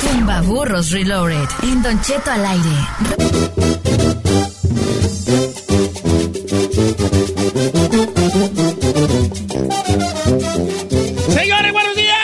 Tumba Burros Reloaded. En Don Cheto al aire. Señores, buenos días.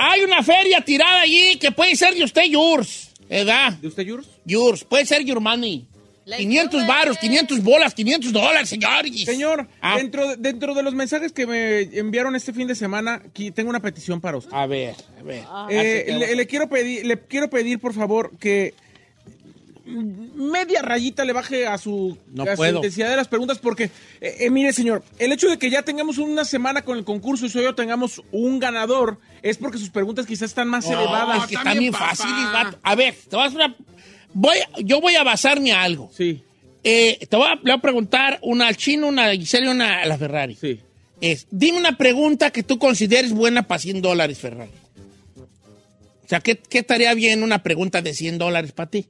Hay una feria tirada allí que puede ser de usted, yours. ¿Verdad? ¿De usted, Yurs? Yours. Puede ser your money. 500 varos, 500 bolas, 500 dólares, señor. Señor, Ah. dentro, dentro de los mensajes que me enviaron este fin de semana, aquí tengo una petición para usted. A ver, a ver. Eh, Ah, le, le quiero pedir, le quiero pedir, por favor, que media rayita le baje a su, No a su puedo. intensidad de las preguntas, porque, eh, eh, mire, señor, el hecho de que ya tengamos una semana con el concurso y solo tengamos un ganador, es porque sus preguntas quizás están más elevadas. es que está bien fácil, vato. A ver, te vas a una- voy, yo voy a basarme a algo. Sí, Eh, te voy a, le voy a preguntar una al chino, una a Giselle y una a la Ferrari. sí. Es, dime una pregunta que tú consideres buena para 100 dólares, Ferrari. O sea, ¿qué, qué estaría bien una pregunta de 100 dólares para ti?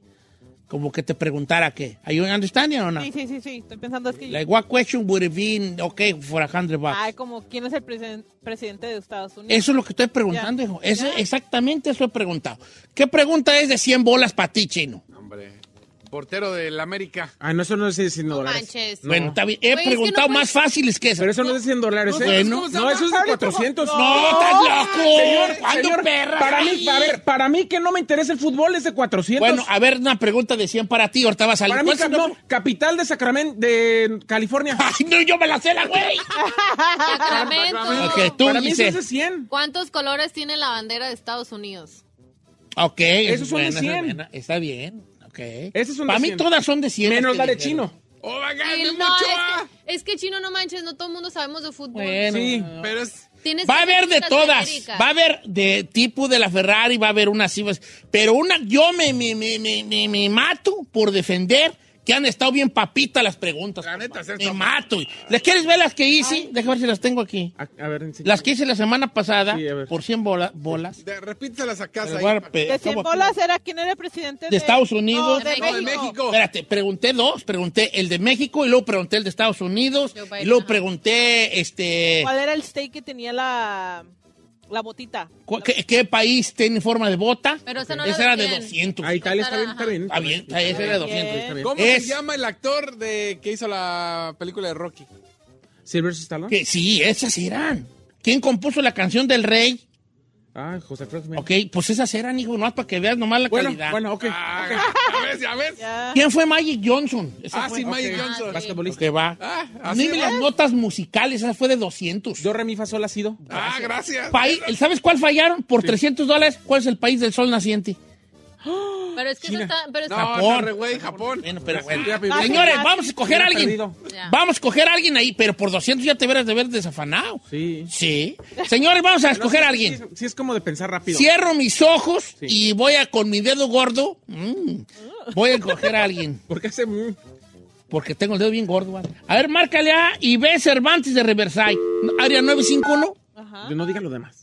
Como que te preguntara qué. ¿Are you understanding o no? Sí, sí, sí, sí. Estoy pensando es que... Like, what question would have been okay for a hundred bucks? Ay, como, ¿quién es el presen- presidente de Estados Unidos? Eso es lo que estoy preguntando, Ya. hijo. Eso- Ya. exactamente eso he preguntado. ¿Qué pregunta es de 100 bolas para ti, chino? Hombre, portero del América. Ah, no, eso no es de 100 dólares. manches. Bueno, está bien. He Güey, es que preguntado no más fáciles que eso. Pero eso no es de 100 dólares, ¿eh? Bueno. no, eso es de 400. ¡No, estás loco! Señor, ¿Cuándo, señor, perra? Para mí, a ver, para mí que no me interesa el fútbol es de 400. Bueno, a ver, una pregunta de 100 para ti. Ahorita va a salir. para mí, ¿Cuál es ca- el no, nombre? capital de Sacramento, de California. Ay, no, yo me la sé la güey. Sacramento. Ok, tú, para mí eso es de 100. ¿Cuántos colores tiene la bandera de Estados Unidos? Ok. Esos son de buena, 100. buena. Está bien. Ok. Para mí 100. todas son de 100. Menos la de chino. ¡Oh, my God, Sí, Memo no, Ochoa! es que, es que chino, no manches, no todo el mundo sabemos de fútbol. Bueno. Sí. Pero es... Tienes Va a haber de todas. América. Va a haber de tipo de la Ferrari, va a haber unas. Pero una, yo me, me, me, me, me- me mato por defender que han estado bien papitas las preguntas. La neta, sí me mato. ¿Les quieres ver las que hice? Déjame ver si las tengo aquí. A, a ver. Las que hice la semana pasada Sí, por 100 bola- bolas. De, repíteselas a casa ahí. De 100 acabo aquí. bolas era quién era el presidente De Estados Unidos. No, de, No, de México. Espérate, pregunté dos. Pregunté el de México y luego pregunté el de Estados Unidos. Y luego pregunté este, ¿Cuál era el state que tenía la, la botita? ¿qué, qué país tiene forma de bota. Pero esa no Esa era de de 100. 200. Ah, Italia está bien, está bien. Está bien, está bien, esa era de 200. Está bien. ¿Cómo Es- se llama el actor de que hizo la película de Rocky? Sylvester Stallone. Que sí, esas eran. ¿Quién compuso la canción del rey? Ah, José Alfredo Jiménez. Ok, pues esas eran, hijo, nomás para que veas nomás la Bueno, calidad. bueno, ok. Ah, ya ves, ya ves. ¿Quién fue Magic Johnson? Esa Ah, fue. sí, Magic Ok. Johnson. Basquetbolista. Que va. Ah, así Dime las notas musicales, esa fue de 200. Do, re, mi, fa, sol, ha sido. Ah, gracias. País- ¿Sabes cuál fallaron? Por 300 dólares. ¿Cuál es el país del sol naciente? Pero es que eso está... Pero es- No, Japón. no, güey, Japón. Bueno, pero bueno. Señores, vamos a escoger a alguien. Vamos a escoger a alguien ahí, pero por 200 ya te verás de ver desafanado. Sí. Sí. Señores, vamos a escoger a No, sí, alguien. Sí, sí es como de pensar rápido. Cierro mis ojos y voy a con mi dedo gordo. mm, voy a escoger a alguien. Porque hace... mm, Porque tengo el dedo bien gordo. ¿vale? A ver, márcale a Ibe Cervantes de Riverside. Área 951 Yo no diga lo demás.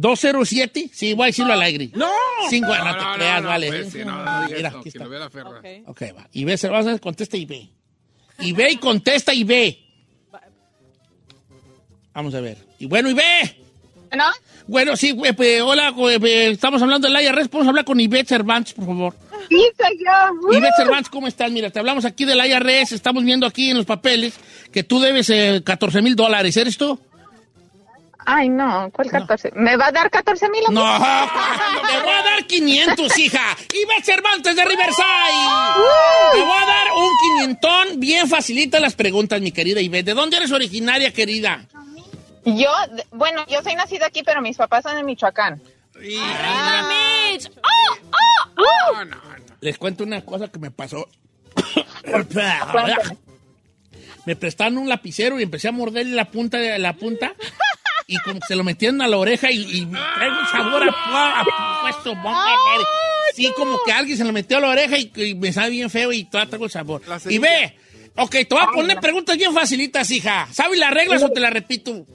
207. Sí, voy a decirlo al aire. ¡No! Cinco, no, No, te no, creas, no, vale. pues, sí, no, no diga Mira, aquí que está. lo vea la ferra. Ok. Ok, va. Ibe Cervantes contesta Ibe. Ibe y contesta Ibe. Vamos a ver. Y bueno, Ibe. ¿No? Bueno, sí, güey, pues, hola, güey, pues, estamos hablando del IRS. ¿Podemos hablar con Ivette Cervantes, por favor? Sí, soy yo. Ivette Cervantes, ¿cómo estás? Mira, te hablamos aquí del IRS. Estamos viendo aquí en los papeles que tú debes eh, 14 mil dólares. ¿Eres tú? Ay, no, ¿cuál 14? ¿Me va a dar 14 mil? No, te voy a dar 500, hija. Ivette Cervantes de Riverside. Te voy a dar un quinientón. Bien facilita las preguntas, mi querida Ivette. ¿De dónde eres originaria, querida? Yo, bueno, yo soy nacida aquí, pero mis papás son de Michoacán. ¡Ah, Mitch! ¡Oh, oh, oh! No, no, no. Les cuento una cosa que me pasó. Me prestaron un lapicero y empecé a morderle la punta de la punta y como que se lo metieron a la oreja y, y trae un sabor a, a- a puesto sí como que alguien se lo metió a la oreja y, y me sabe bien feo y todavía traigo el sabor. Y ve ok te voy a poner preguntas bien facilitas hija. ¿sabes las reglas o te las repito?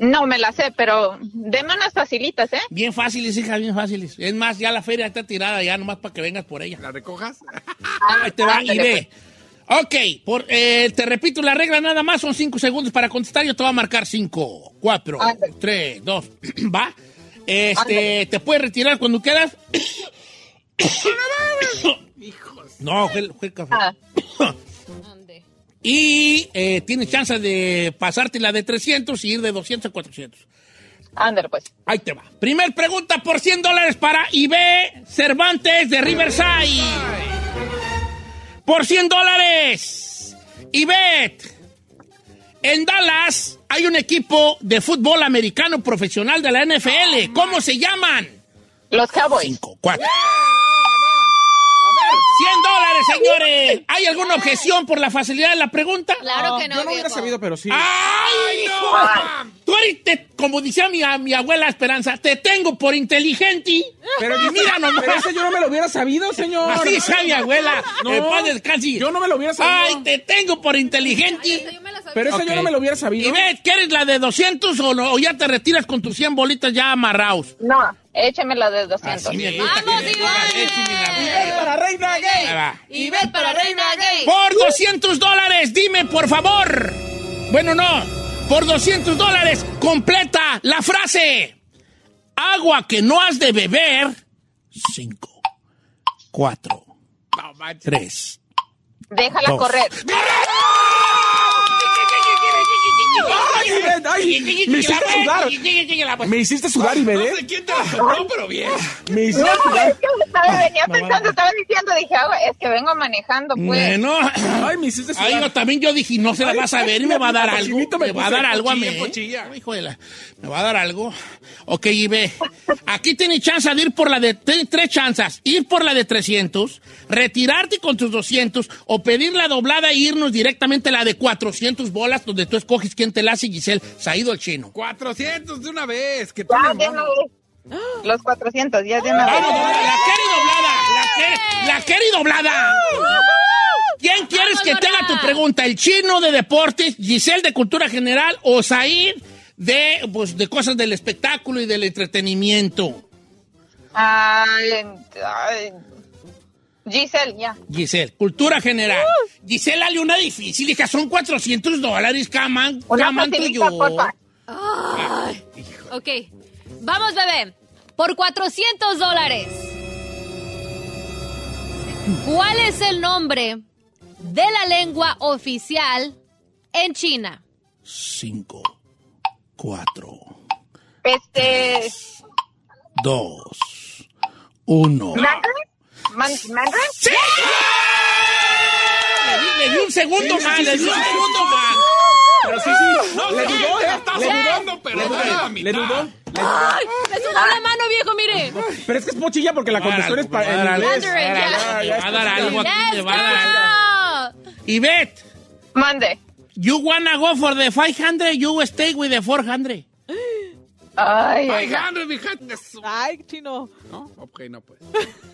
No, me la sé, pero deme unas facilitas, ¿eh? bien fáciles hija bien fáciles. Es más ya la feria está tirada ya nomás para que vengas por ella. ¿La recojas? Ahí te va, y ve. Ok, por, eh, te repito la regla nada más, son cinco segundos para contestar. Yo te voy a marcar cinco, cuatro, Ándale. tres, dos, va. Este, Ándale. te puedes retirar cuando quieras. No, fue, el- fue el café. Ah, Ande. Y eh, tienes chance de pasarte la de 300 y ir de 200 a 400. ándale, pues. Ahí te va. Primer pregunta por 100 dólares para IB Cervantes de Riverside. Por 100 dólares. Ivette. En Dallas hay un equipo de fútbol americano profesional de la NFL. ¿Cómo se llaman? Los Cowboys. 5, 4. 100 dólares, señores. ¿Hay alguna objeción por la facilidad de la pregunta? Claro que no, Yo no hubiera viejo. sabido, pero sí. ¡Ay, no! Tú eres, te- como decía mi, mi abuela Esperanza, te tengo por inteligente. Pero y mira nomás. Pero ese yo no me lo hubiera sabido, señor. Así decía mi abuela. No. En paz descanse. Yo no me lo hubiera sabido. Ay, te tengo por inteligente. Esa yo me la sabía. Pero ese Ok. yo no me lo hubiera sabido. Y ves, ¿quieres la de 200 o, no? o ya te retiras con tus 100 bolitas ya amarrados? No, écheme la de 200. Así me gusta ¡Vamos, que me Iván! Para reina gay. Ven para Reina Gay. Por 200 dólares, dime por favor. Bueno, no. Por 200 dólares, completa la frase. Agua que no has de beber. 5, 4, No, manches. 3. Déjala Dos. correr. Ay, Ivette, ay, me hiciste sudar. Me hiciste sudar, No Ivette. sé quién te la sopló, pero bien. Me hiciste No, sudar. es que estaba, venía pensando, estaba diciendo, dije, ah, es que vengo manejando, pues. Bueno. Ay, me hiciste sudar. Ahí yo también yo dije, no se la vas a ver y me va a dar Ay, algo. me va a dar algo a mí. pochilla, pochilla. Hijo de la- me va a dar algo. Ok, y ve. Aquí tienes chance de ir por la de... Tres chances. Ir por la de 300, retirarte con tus 200 o pedir la doblada e irnos directamente a la de 400 bolas donde tú escoges quién te la hace, Giselle. Saído el chino. 400 de una vez. Que tú Ya, vez. Los 400, ya de una Vamos, vez. doblada. la Kerry doblada. La Kerry, la Kerry doblada. ¿Quién quieres que Vamos, tenga tu pregunta? ¿El chino de deportes, Giselle de cultura general o Said de, pues, de cosas del espectáculo y del entretenimiento? Ay, ay, Giselle, ya. Giselle, cultura general. Giselle, dale una difícil, hija, son 400 dólares, caman, Una caman tuyo. porfa. Ok. Vamos, bebé. Por 400 dólares. ¿Cuál es el nombre de la lengua oficial en China? 5, 4, Este, 2, 1. ¿Mandarin? Man-. ¡Sí! Le di, le di un segundo más, le di un segundo más. Pero sí, sí. No, le dudó, ya ¿eh? está Le dudó. sudando, pero Le dudó. mitad. Le dudó. ¡Ay! ¡Me sudó la mano, viejo, mire! Pero es que es pochilla porque la Me va a dar contestó en algo, me va a dar algo. Aquí, va a dar algo. Ivette, Mande. you wanna go for the 500, you stay with the 400. Ay, Ay, oiga. Henry, fíjate. eso. Ay, chino. No, ok, no pues.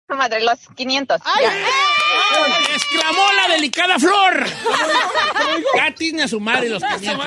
madre, los 500. ya. ¡Exclamó la delicada flor! ya tiene a su madre los 500.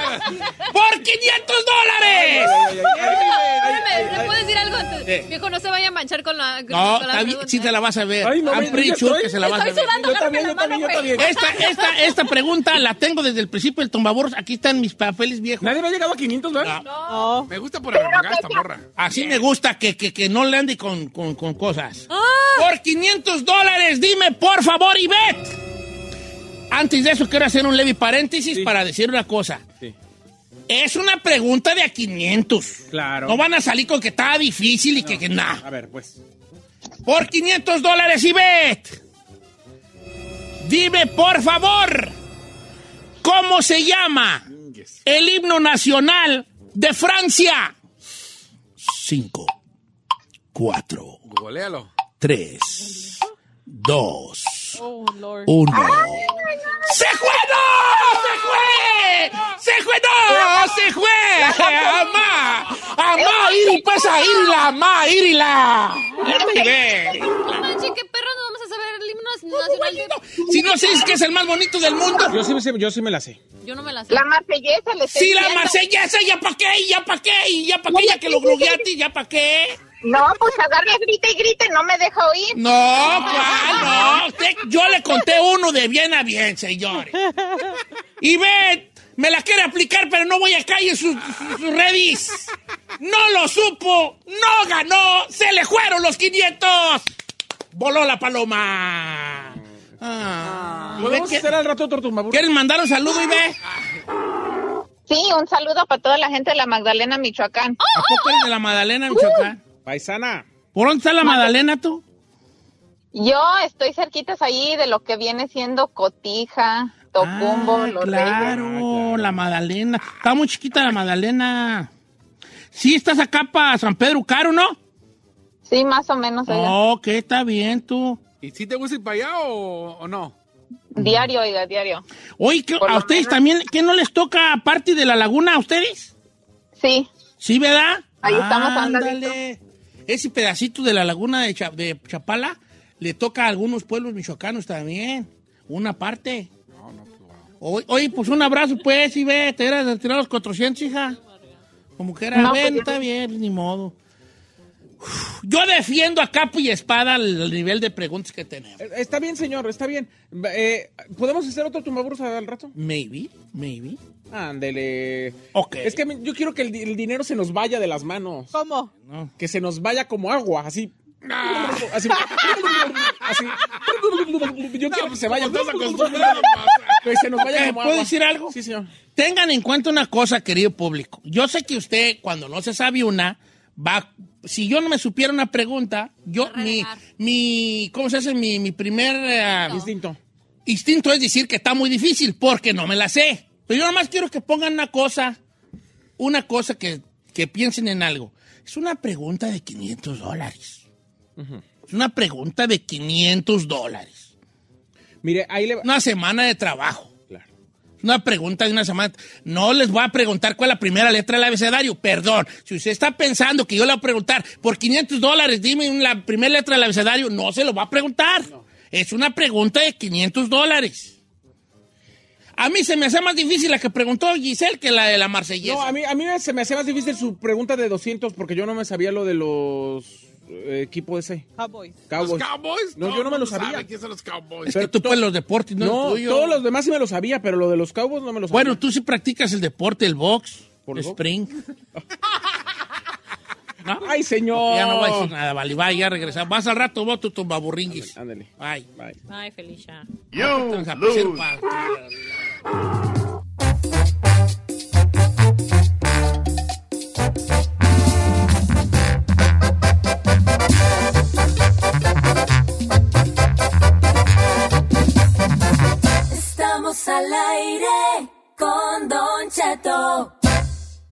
¡Por 500 dólares! Espérame, ¿le puedo decir algo? Eh. Viejo, no se vaya a manchar con la. con No, la pregunta. sí te la vas a ver. Ay, no, I'm me pretty sure estoy- que se la vas a Estoy ver. sudando, Yo también, yo también, yo también. Esta, esta, esta pregunta la tengo desde el principio del tombaboros. Aquí están mis papeles viejos. Nadie me ha llegado a 500, ¿verdad? No. Me gusta por arremangar esta morra. Así me gusta que, que, que no le ande con, con, con cosas. ¡Ah! Por 500 dólares, dime por favor, Ivette. Antes de eso, quiero hacer un leve paréntesis Sí. para decir una cosa. Sí. Es una pregunta de a 500. Claro. No van a salir con que está difícil y que, que nada. A ver, pues. Por 500 dólares, Ivette. Dime, por favor, ¿cómo se llama el himno nacional de Francia? Cinco, cuatro, Golealo. Tres, dos, Oh, Lord. uno. ¡Se fue! ¡No! ¡Se fue! ¡Se fue! ¡No! ¡Se fue! ¡Amá! ¡Amá! ¡Iri, pasa! ¡Irila! ¡Amá! ¡Irila! No manches, qué perro, no vamos a saber el himno nacional. Si no sabes que es el más bonito del mundo. Yo sí, me sé- yo sí me la sé. Yo no me la sé. La marsellesa le estoy Sí, la marsellesa, ya pa' qué, ya pa' qué, ya pa' qué, ya que lo glogueaste, ya pa' qué. No, pues agarre, grite y grite, no me deja oír. No, ¿cuál? No, usted- yo le conté uno de bien a bien, señores. Y ven, me la quiere aplicar, pero no voy a caer sus, sus, sus redis. No lo supo, no ganó, se le fueron los 500. Voló la paloma. Ah, ¿Podemos ¿qué- hacer al rato otro tumbaburro? ¿Quieres mandar un saludo, Ibe? Sí, un saludo para toda la gente de la Magdalena, Michoacán. ¿A poco eres de la Magdalena, Michoacán? Paisana. ¿Por dónde está la Magdalena tú? Yo estoy cerquitas ahí de lo que viene siendo Cotija, Tocumbo, Ah, Los claro, la Magdalena. Está muy chiquita la Magdalena. Sí, estás acá para San Pedro Caro, ¿no? Sí, más o menos. oiga. Oh, que está bien tú. ¿Y si te gusta ir para allá o, o no? Diario, oiga, diario. Oye, ¿qué- Por ¿a ustedes menos. también, qué no les toca parte de la laguna a ustedes? Sí, Sí, ¿verdad? Ahí estamos Ándale. Ese pedacito de la laguna de, Cha- de Chapala le toca a algunos pueblos michoacanos también. Una parte. Oye, oye, pues un abrazo, pues, y ve, te hubieras retirado los 400, hija. Como que era, No, pues, está bien, ni modo. Uf, Yo defiendo a capa y espada el, el nivel de preguntas que tenemos. Eh, Está bien, señor, está bien. Eh, ¿Podemos hacer otro tumbaburros al rato? Maybe, maybe. Ándele. Ok. Es que yo quiero que el, di- el dinero se nos vaya de las manos. ¿Cómo? No. Que se nos vaya como agua, así. Así. así. Yo quiero que se vaya. Estás acostumbrado, Que se nos vaya como ¿Puedo agua. decir algo? Sí, señor. Tengan en cuenta una cosa, querido público. Yo sé que usted, cuando no se sabe una, va. Si yo no me supiera una pregunta, yo, mi, mi, ¿cómo se hace? Mi, mi primer eh, Instinto. instinto es decir que está muy difícil, porque no me la sé. Pero yo nomás quiero que pongan una cosa, una cosa que, que piensen en algo. Es una pregunta de 500 dólares. Es una pregunta de 500 dólares. Mire, ahí le va. Una semana de trabajo. Claro. Una pregunta de una semana. No les voy a preguntar cuál es la primera letra del abecedario. Perdón. Si usted está pensando que yo le voy a preguntar por 500 dólares, dime la primera letra del abecedario, no se lo va a preguntar. Es una pregunta de 500 dólares. A mí se me hace más difícil la que preguntó Giselle que la de la marsellesa. No, a mí, a mí se me hace más difícil su pregunta de 200 porque yo no me sabía lo de los eh, equipos ese. Cowboys. ¿Los Cowboys. Cowboys? No, yo no me lo sabía. quiénes son los Cowboys. es que tú pues los deportes no, No, tuyo. todos los demás sí me lo sabía, pero lo de los Cowboys no me lo sabía. Bueno, tú sí practicas el deporte, el box, ¿Por el spring. ¿No? Ay, señor. Ya no voy a decir nada, vale, vaya, ya regresamos. Vas al rato, vos tu tumbaburringuis. Ándale. Ay. Bye. Ay, Felicia. Pasar pa- Estamos al aire con Don Cheto.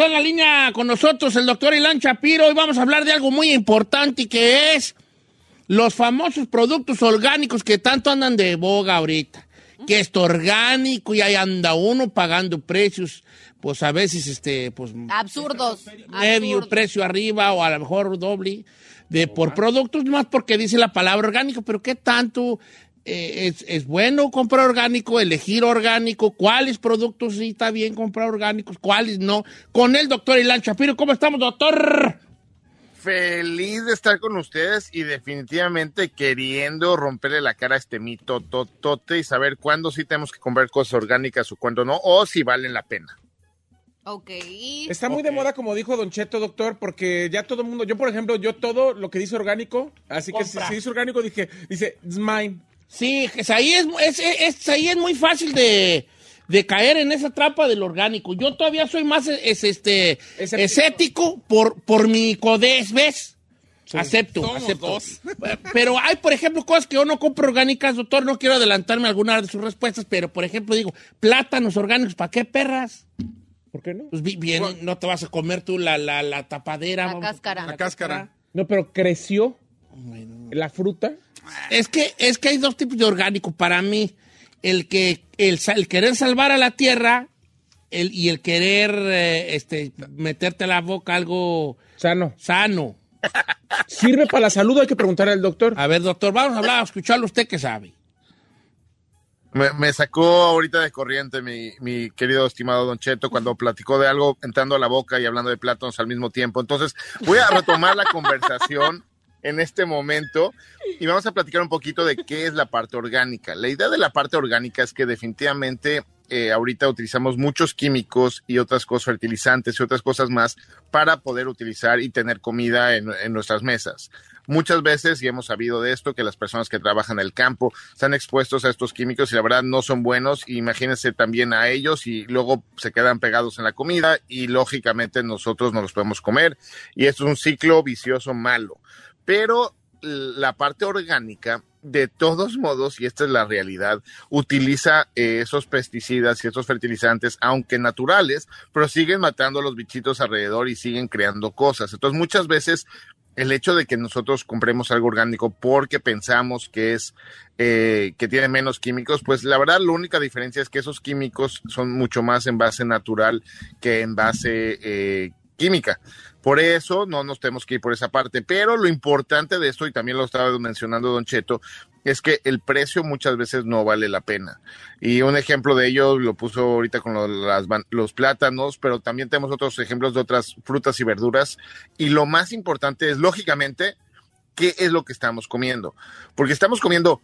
Está en la línea con nosotros el doctor Ilan Chapiro y vamos a hablar de algo muy importante que es los famosos productos orgánicos que tanto andan de boga ahorita. Que esto orgánico y ahí anda uno pagando precios, pues a veces este, pues Absurdos. medio Absurdos. precio arriba o a lo mejor doble de por productos, más porque dice la palabra orgánico, pero ¿qué tanto eh, es, es bueno comprar orgánico, elegir orgánico? ¿Cuáles productos sí está bien comprar orgánicos? ¿Cuáles no? Con el doctor Ilan Chapiro, ¿cómo estamos, doctor? Feliz de estar con ustedes y definitivamente queriendo romperle la cara a este mito totote y saber cuándo sí tenemos que comprar cosas orgánicas o cuándo no, o si valen la pena. Ok. Está muy de moda, como dijo Don Cheto, doctor, porque ya todo el mundo, yo por ejemplo, yo todo lo que dice orgánico, así que si, si dice orgánico, dije, dice, it's mine. Sí, es ahí es, es, es- ahí es muy fácil de, de caer en esa trampa del orgánico. Yo todavía soy más es, este, Escéptico. por, por mi codez, ¿ves? Acepto, Somos acepto. dos. Pero hay, por ejemplo, cosas que yo no compro orgánicas, doctor. No quiero adelantarme a alguna de sus respuestas, pero, por ejemplo, digo, plátanos orgánicos, ¿para qué perras? ¿Por qué no? Pues bi- bien, no te vas a comer tú la, la, la tapadera. La vamos cáscara. La cáscara. No, pero creció la fruta. Es que, es que hay dos tipos de orgánico para mí. El que el, querer salvar a la tierra el, y el querer eh, este, meterte a la boca algo Sano. sano. ¿Sirve para la salud? Hay que preguntarle al doctor. A ver, doctor, vamos a hablar, a escucharlo usted que sabe. Me, me sacó ahorita de corriente mi, mi querido estimado Don Cheto cuando platicó de algo entrando a la boca y hablando de plátanos al mismo tiempo. Entonces voy a retomar la conversación en este momento y vamos a platicar un poquito de qué es la parte orgánica. La idea de la parte orgánica es que definitivamente eh, ahorita utilizamos muchos químicos y otras cosas, fertilizantes y otras cosas más para poder utilizar y tener comida en, en nuestras mesas. Muchas veces, y hemos sabido de esto, que las personas que trabajan en el campo están expuestos a estos químicos y la verdad no son buenos. Imagínense también a ellos y luego se quedan pegados en la comida y lógicamente nosotros no los podemos comer. Y esto es un ciclo vicioso malo. Pero la parte orgánica, de todos modos, y esta es la realidad, utiliza eh, esos pesticidas y esos fertilizantes, aunque naturales, pero siguen matando a los bichitos alrededor y siguen creando cosas. Entonces, muchas veces el hecho de que nosotros compremos algo orgánico porque pensamos que es eh, que tiene menos químicos, pues la verdad la única diferencia es que esos químicos son mucho más en base natural que en base eh, química. Por eso no nos tenemos que ir por esa parte. Pero lo importante de esto, y también lo estaba mencionando Don Cheto, es que el precio muchas veces no vale la pena. Y un ejemplo de ello lo puso ahorita con los plátanos, pero también tenemos otros ejemplos de otras frutas y verduras. Y lo más importante es, lógicamente, qué es lo que estamos comiendo. Porque estamos comiendo,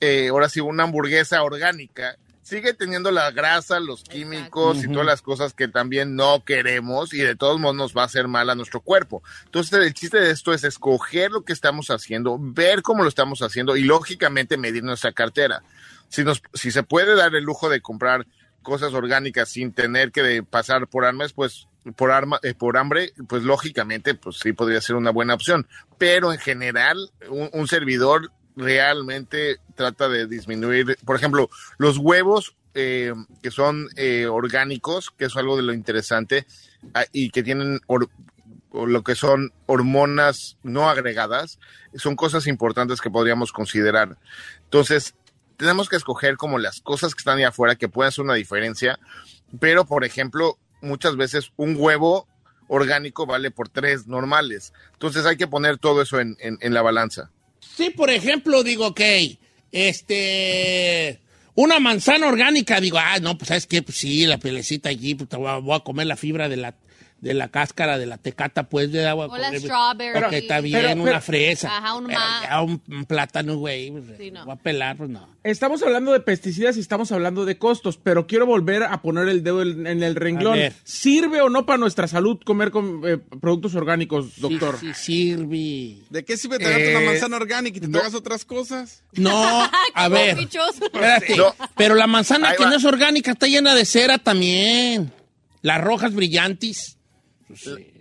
eh, ahora sí, una hamburguesa orgánica. Sigue teniendo la grasa, los químicos y todas las cosas que también no queremos y de todos modos nos va a hacer mal a nuestro cuerpo. Entonces, el chiste de esto es escoger lo que estamos haciendo, ver cómo lo estamos haciendo y lógicamente medir nuestra cartera. Si, nos, si se puede dar el lujo de comprar cosas orgánicas sin tener que pasar por armas, pues por arma, eh, por hambre, pues lógicamente, pues sí podría ser una buena opción. Pero en general, un, un servidor realmente trata de disminuir, por ejemplo, los huevos eh, que son eh, orgánicos, que es algo de lo interesante, ah, y que tienen lo que son hormonas no agregadas, son cosas importantes que podríamos considerar. Entonces, tenemos que escoger como las cosas que están ahí afuera que pueden hacer una diferencia, pero por ejemplo, muchas veces un huevo orgánico vale por tres normales. Entonces hay que poner todo eso en, en- en la balanza. Sí, por ejemplo, digo, ok, este, una manzana orgánica, digo, ah, no, pues sabes qué, pues sí, la pelecita allí, pues voy a comer la fibra de la, de la cáscara de la tecata, pues, de agua. O la strawberry. Está bien, Pero- pero- una fresa. Ajá, un Pero ma- ya un, un plátano, güey, pues, Sí, no. voy a pelar, pues no. Estamos hablando de pesticidas y estamos hablando de costos, pero quiero volver a poner el dedo en, en el renglón. ¿Sirve o no para nuestra salud comer con, eh, productos orgánicos, doctor? Sí, sí, sirve. ¿De qué sirve tragarte Eh, una manzana orgánica y te tragas otras cosas? No, a ver, espérate, No. pero la manzana Ahí que va. no es orgánica está llena de cera también. Las rojas brillantes.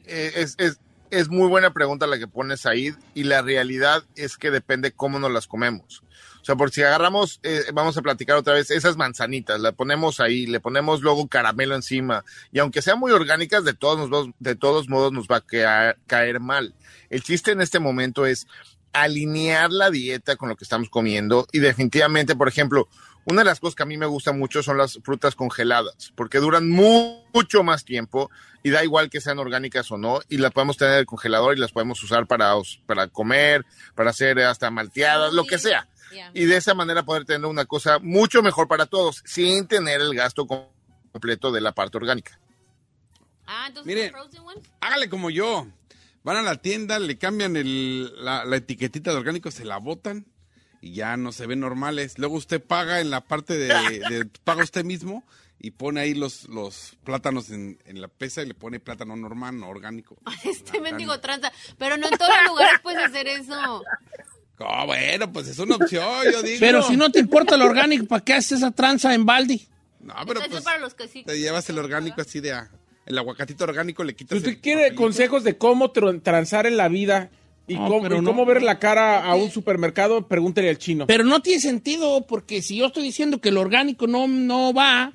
Eh, es, es- es muy buena pregunta la que pones ahí y la realidad es que depende cómo nos las comemos. O sea, por si agarramos, eh, vamos a platicar otra vez, esas manzanitas, la ponemos ahí, le ponemos luego caramelo encima y aunque sean muy orgánicas, de todos, nos de todos modos nos va a caer, caer mal. El chiste en este momento es alinear la dieta con lo que estamos comiendo y definitivamente, por ejemplo, una de las cosas que a mí me gusta mucho son las frutas congeladas, porque duran mu- mucho más tiempo y da igual que sean orgánicas o no, y las podemos tener en el congelador y las podemos usar para, para comer, para hacer hasta malteadas, lo que sea. Yeah. Y de esa manera poder tener una cosa mucho mejor para todos, sin tener el gasto com- completo de la parte orgánica. Ah, entonces Mire. Hágale como yo. Van a la tienda, le cambian el- la, la etiquetita de orgánico, se la botan y ya no se ven normales. Luego usted paga en la parte de, de- paga usted mismo y pone ahí los, los plátanos en, en la pesa y le pone plátano normal, no orgánico. Este mendigo tranza. Pero no en todos los lugares puedes hacer eso. Oh, bueno, pues es una opción, yo digo. Pero si no te importa el orgánico, ¿para qué haces esa tranza en balde? No, pero Eso pues es para los que sí. te llevas el orgánico así de... a- el aguacatito orgánico le Si quitas usted el quiere papelito. consejos de cómo tr- transar en la vida y, No, cómo, pero y no. cómo ver la cara a un supermercado, pregúntele al chino. Pero no tiene sentido, porque si yo estoy diciendo que el orgánico no, no va,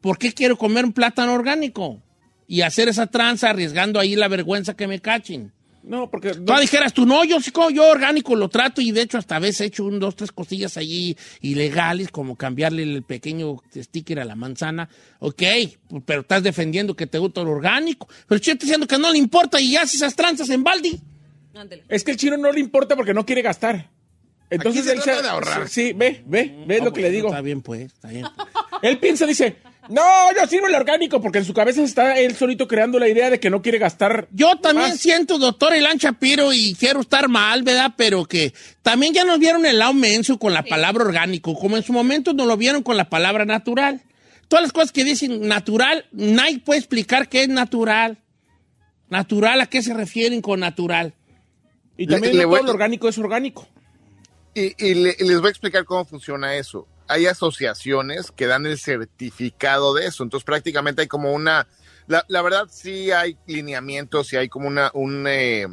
¿por qué quiero comer un plátano orgánico? Y hacer esa tranza arriesgando ahí la vergüenza que me cachen. no, porque... Tú dijeras tú, no, yo sí, como yo orgánico lo trato y de hecho hasta a veces he hecho un, dos, tres cosillas allí ilegales, como cambiarle el pequeño sticker a la manzana. Ok, pues, pero estás defendiendo que te gusta el orgánico. Pero yo estoy diciendo que no le importa y hace esas tranzas en balde. Es que el chino no le importa porque no quiere gastar. Entonces Aquí se él trata de ahorrar. Sí, ve, ve, ve lo que le digo. Está bien, pues, está bien. Él piensa, dice, no, yo sirvo el orgánico porque en su cabeza está él solito creando la idea de que no quiere gastar. Yo también más. siento, doctor Elan Shapiro, y quiero estar mal, ¿verdad? Pero que también ya nos vieron el lado menso con la palabra orgánico, como en su momento nos lo vieron con la palabra natural. Todas las cosas que dicen natural, nadie puede explicar qué es natural. Natural, ¿a qué se refieren con natural? Y también le no voy- todo lo orgánico es orgánico. Y, y le- y les voy a explicar cómo funciona eso. Hay asociaciones que dan el certificado de eso. Entonces, prácticamente hay como una. La, la verdad, sí hay lineamientos y hay como una. Un, eh,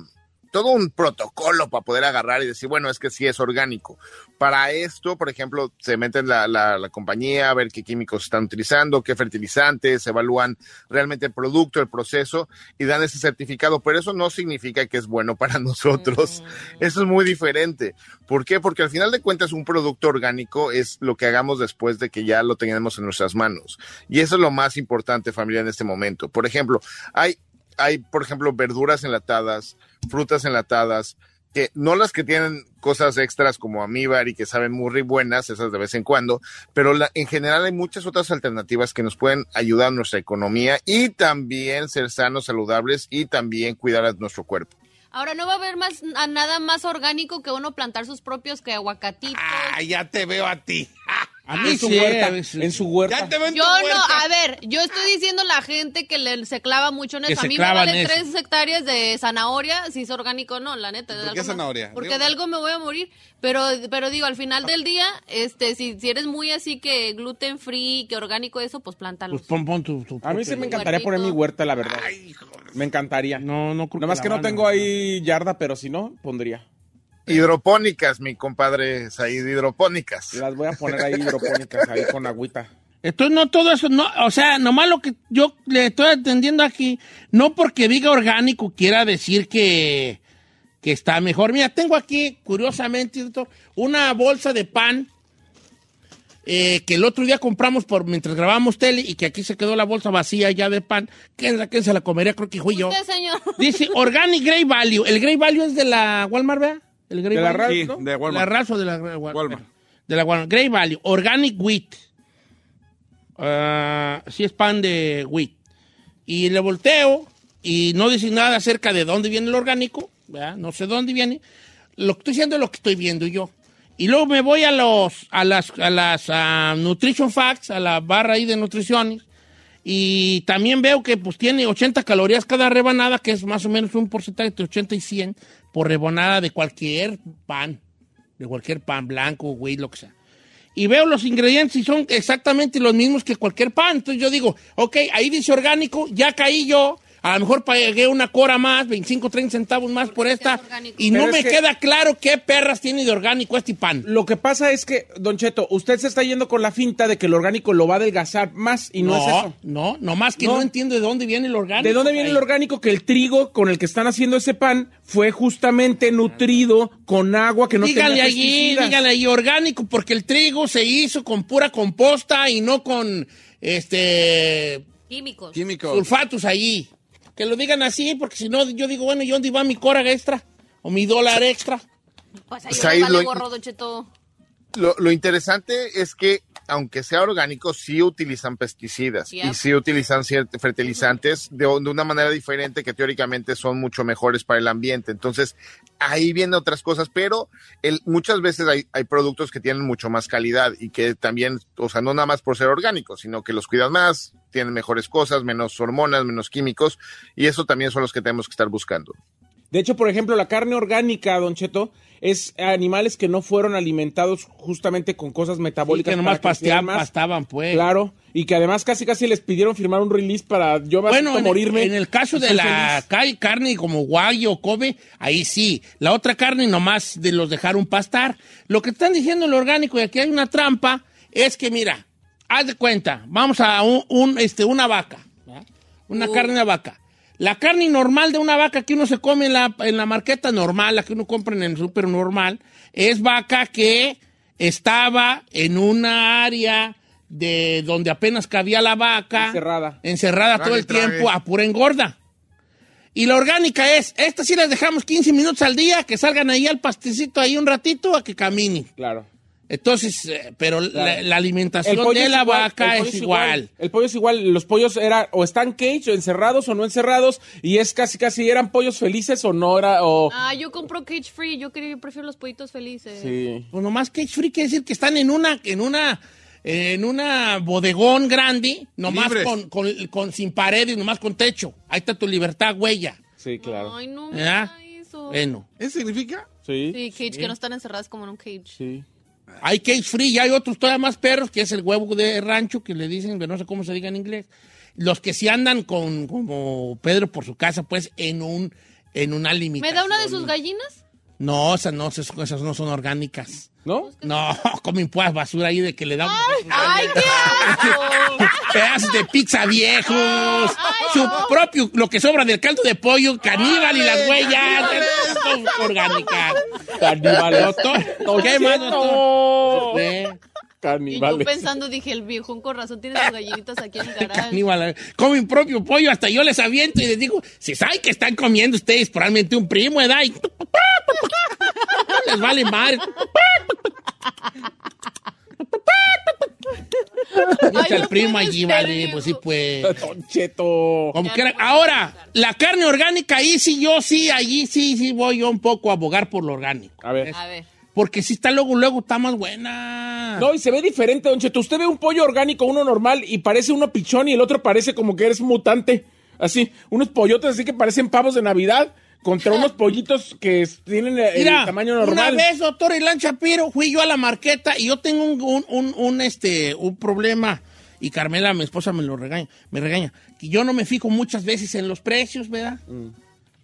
todo un protocolo para poder agarrar y decir, bueno, es que sí es orgánico. Para esto, por ejemplo, se meten la, la, la compañía a ver qué químicos están utilizando, qué fertilizantes, evalúan realmente el producto, el proceso y dan ese certificado. Pero eso no significa que es bueno para nosotros. Eso es muy diferente. ¿Por qué? Porque al final de cuentas un producto orgánico es lo que hagamos después de que ya lo tengamos en nuestras manos. Y eso es lo más importante, familia, en este momento. Por ejemplo, hay, hay por ejemplo, verduras enlatadas, frutas enlatadas, que no las que tienen cosas extras como amíbar y que saben muy buenas, esas de vez en cuando, pero la- en general hay muchas otras alternativas que nos pueden ayudar a nuestra economía y también ser sanos, saludables y también cuidar a nuestro cuerpo. Ahora no va a haber más a nada más orgánico que uno plantar sus propios que aguacatitos. Ah, ya te veo a ti. A mí En su sí, huerta, en su huerta. Ya te veo en Yo tu no, huerta. a ver, yo estoy diciendo la gente que le, se clava mucho en Que eso. se A mí me clavan vale eso. tres hectáreas de zanahoria, si es orgánico o no, la neta. ¿Por qué no. zanahoria? Porque Digo- de algo me voy a morir. Pero, pero digo, al final del día, este, si, si eres muy así que gluten free, que orgánico eso, pues plántalo. Pues pon, pon tu, tu A mí sí me encantaría poner mi huerta, la verdad. Me encantaría. No, no creo Nomás que la no tengo ahí yarda, pero si no, pondría. Hidropónicas, mi compadre Said, hidropónicas. Las voy a poner ahí hidropónicas, ahí con agüita. Entonces, no todo eso, no, o sea, nomás lo que yo le estoy atendiendo aquí, no porque diga orgánico quiera decir que, que está mejor. Mira, tengo aquí, curiosamente, doctor, una bolsa de pan eh, que el otro día compramos por mientras grabamos tele y que aquí se quedó la bolsa vacía ya de pan. ¿Quién, quién se la comería? Creo que fui yo. Usted, señor. Dice Organic Grey Value. ¿El Grey Value es de la Walmart, ¿verdad? ¿El Grey ¿De la Value? Raz, no? Sí, de ¿La Walmart. raza o de la Walmart? Walmart. De la Walmart. Grey Value. Organic Wheat. Ah, sí es pan de wheat. Y le volteo y no dice nada acerca de dónde viene el orgánico. ¿verdad? No sé dónde viene. Lo que estoy diciendo es lo que estoy viendo yo. Y luego me voy a los a las a las ah, Nutrition Facts, a la barra ahí de nutriciones. Y también veo que pues tiene 80 calorías cada rebanada, que es más o menos un porcentaje entre 80 y 100 por rebanada de cualquier pan, de cualquier pan blanco, güey, lo que sea. Y veo los ingredientes y son exactamente los mismos que cualquier pan. Entonces yo digo, ok, ahí dice orgánico, ya caí yo, a lo mejor pagué una cora más, 25, 30 centavos más por esta, orgánico. y Pero no me que- queda claro qué perras tiene de orgánico este pan. Lo que pasa es que, Don Cheto, usted se está yendo con la finta de que el orgánico lo va a adelgazar más y no, es eso. No, nomás que no. No. entiendo de dónde viene el orgánico. ¿De dónde viene el orgánico? Que el trigo con el que están haciendo ese pan fue justamente nutrido con agua que no dígale tenía allí, pesticidas. dígale allí orgánico, porque el trigo se hizo con pura composta y no con este Químicos. Químicos. sulfatos allí. Que lo digan así, porque si no, yo digo, bueno, ¿y dónde va mi cora extra? ¿O mi dólar extra? Pues ahí Pues no ahí vale lo- gorro. Lo, lo interesante es que, aunque sea orgánico, sí utilizan pesticidas Yep. y sí utilizan ciertos fertilizantes de, de una manera diferente que teóricamente son mucho mejores para el ambiente. Entonces, ahí vienen otras cosas, pero el, muchas veces hay, hay productos que tienen mucho más calidad y que también, o sea, no nada más por ser orgánicos, sino que los cuidan más, tienen mejores cosas, menos hormonas, menos químicos, y eso también son los que tenemos que estar buscando. De hecho, por ejemplo, la carne orgánica, Don Cheto, es animales que no fueron alimentados justamente con cosas metabólicas. que nomás para que crecieran pasteaban, más. pastaban, pues. Claro, y que además casi casi les pidieron firmar un release para yo Bueno, en, morirme. en el caso de Estoy la feliz. ca- carne como guayo o Kobe, ahí sí. La otra carne nomás de los dejaron pastar. Lo que están diciendo en lo orgánico y aquí hay una trampa es que, mira, haz de cuenta, vamos a un, un, este, una vaca, ¿verdad? una Uh. carne de vaca. La carne normal de una vaca que uno se come en la, en la marqueta normal, la que uno compra en el súper normal, es vaca que estaba en una área de donde apenas cabía la vaca Encerrada. encerrada Trague, todo el trague. tiempo a pura engorda. Y la orgánica es, estas sí las dejamos 15 minutos al día, que salgan ahí al pastecito ahí un ratito a que caminen. Claro. Entonces, eh, pero la, Claro. la alimentación El pollo de la igual, vaca el pollo es igual. El pollo es igual. Los pollos era o están cage o encerrados o no encerrados y es casi casi eran pollos felices o no era o Ah, yo compro cage free. Yo, quería, yo prefiero los pollitos felices. sí. Pues nomás cage free quiere decir que están en una, en una, en una bodegón grande, nomás con, con- con- sin paredes, nomás con techo. Ahí está tu libertad, huella. Sí, claro. Ay, no eso. Bueno. ¿Eso significa? Sí. Sí, cage, que no están encerradas como en un cage. Sí. Hay cage free y hay otros todavía más perros, que es el huevo de rancho, que le dicen, no sé cómo se diga en inglés. Los que sí andan con, como Pedro por su casa, pues, en un, en una ¿Me limitación. da una de sus gallinas? No, esas no, esas cosas no son orgánicas. ¿No? No, comen pues basura ahí de que le dan ¡Ay, qué asco! pedazos de pizza viejos, su propio, lo que sobra del caldo de pollo, caníbal y las huellas, son orgánicas. Doctor, ¿qué más, doctor? Sí. Y yo Caníbales. pensando, dije, el viejón con razón tiene sus gallinitas aquí en el garage. Caníbal, comen propio pollo, hasta yo les aviento y les digo, si saben que están comiendo ustedes probablemente un primo, ¿verdad? Y les vale madre. Dice el primo allí, vale, pues sí, pues. Cheto. Como. Ahora, la carne orgánica, ahí sí, yo sí, allí sí, sí voy yo un poco a abogar por lo orgánico. A ver. A ver. Porque si está luego, luego está más buena. No, y se ve diferente, Don Cheto. Usted ve un pollo orgánico, uno normal, y parece uno pichón y el otro parece como que eres mutante. Así, unos pollotes así que parecen pavos de Navidad contra unos pollitos que tienen el tamaño una normal. vez, doctor Ilan Shapiro, fui yo a la marqueta y yo tengo un, un, un- un, este, un problema. Y Carmela, mi esposa, me lo regaña, me regaña. Que yo no me fijo muchas veces en los precios, ¿verdad?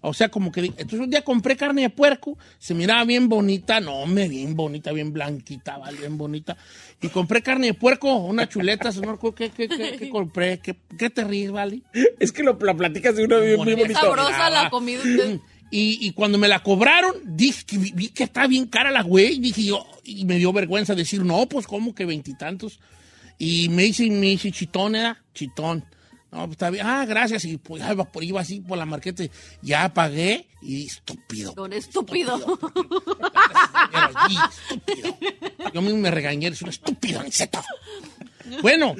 O sea, como que... Entonces un día compré carne de puerco, se miraba bien bonita, no, hombre, bien bonita, bien blanquita, vale, bien bonita. Y compré carne de puerco, una chuleta, señor, ¿qué, qué, qué, qué compré? ¿Qué, qué te ríes, vale? Es que lo, la platicas de uno bien muy bonito. sabrosa la comida. usted. Y, y cuando me la cobraron, dije que vi, vi que está bien cara la güey. Dije yo, y me dio vergüenza decir, no, pues como que veintitantos. Y me dice, me dice, chitón era, chitón. No, pues está bien. Ah, gracias. Y pues iba, por- iba así por la marqueta. Ya pagué y estúpido. Don estúpido. Allí, estúpido. Yo mismo me regañé, eres un estúpido, Aniceto. Bueno,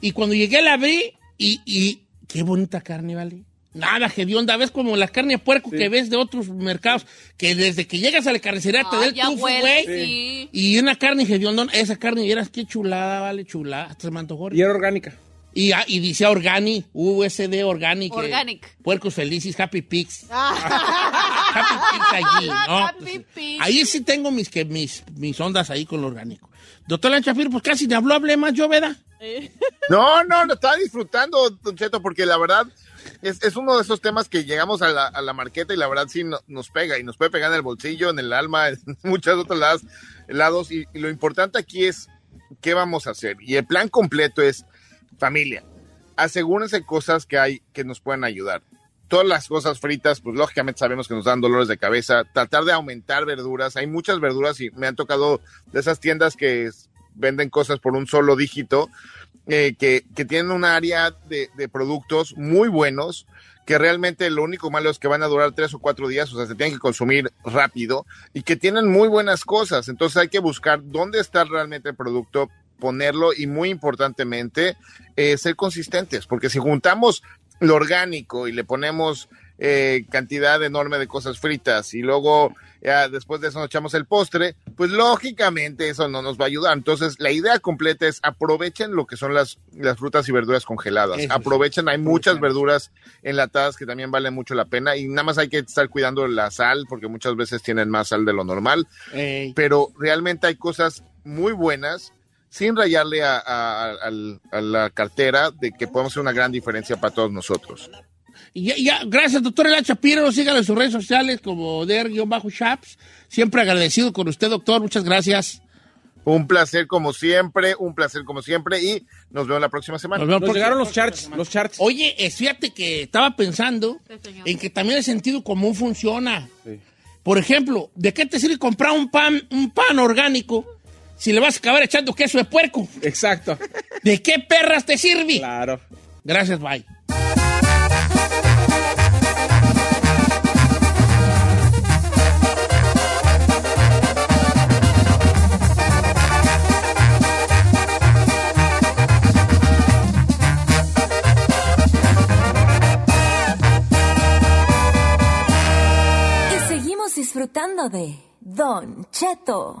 y cuando llegué la abrí y, y qué bonita carne, ¿vale? Nada, hedionda. ¿Ves como la carne de puerco que ves de otros mercados? Que desde que llegas a la carnicería te da el ya tufo, güey. sí. Y una carne hedionda, esa carne, y eras qué chulada, ¿vale? Chulada. Hasta se me antojó. Y era orgánica. Y, ah, y dice Organic, USD Organic. eh, Organic. Puercos felices, Happy Pigs. Happy Pigs allí, ¿no? Happy Pigs. Ahí sí tengo mis, que, mis, mis ondas ahí con lo orgánico. Doctor Lanchafir, pues casi me habló, hablé más yo, ¿verdad? No, no, lo estaba disfrutando, Don Cheto, porque la verdad es, es uno de esos temas que llegamos a la, a la marqueta y la verdad sí no- nos pega y nos puede pegar en el bolsillo, en el alma, en muchos otros lados. lados y, y lo importante aquí es qué vamos a hacer. Y el plan completo es familia. Asegúrense cosas que hay que nos puedan ayudar. Todas las cosas fritas, pues lógicamente sabemos que nos dan dolores de cabeza. Tratar de aumentar verduras. Hay muchas verduras y me han tocado de esas tiendas que venden cosas por un solo dígito, eh, que, que tienen un área de, de productos muy buenos, que realmente lo único malo es que van a durar tres o cuatro días, o sea, se tienen que consumir rápido y que tienen muy buenas cosas. Entonces hay que buscar dónde está realmente el producto, ponerlo y muy importantemente eh, ser consistentes, porque si juntamos lo orgánico y le ponemos eh, cantidad enorme de cosas fritas y luego ya después de eso nos echamos el postre, pues lógicamente eso no nos va a ayudar. Entonces la idea completa es aprovechen lo que son las, las frutas y verduras congeladas. Eso aprovechen, hay muchas verduras enlatadas que también valen mucho la pena y nada más hay que estar cuidando la sal porque muchas veces tienen más sal de lo normal Ey. pero realmente hay cosas muy buenas sin rayarle a, a- al- a la cartera de que podemos hacer una gran diferencia para todos nosotros. Y ya, ya, gracias, doctor Ela Chapiro. Sígalo en sus redes sociales como der-shaps. Siempre agradecido con usted, doctor. Muchas gracias. Un placer como siempre, un placer como siempre y nos vemos la próxima semana. Nos vemos Nos llegaron los charts, los charts. Oye, fíjate que estaba pensando Sí, en que también el sentido común funciona. Por ejemplo, ¿de qué te sirve comprar un pan, un pan orgánico si le vas a acabar echando queso de puerco? Exacto. ¿De qué perras te sirve? Claro. Gracias, bye. Y seguimos disfrutando de Don Cheto.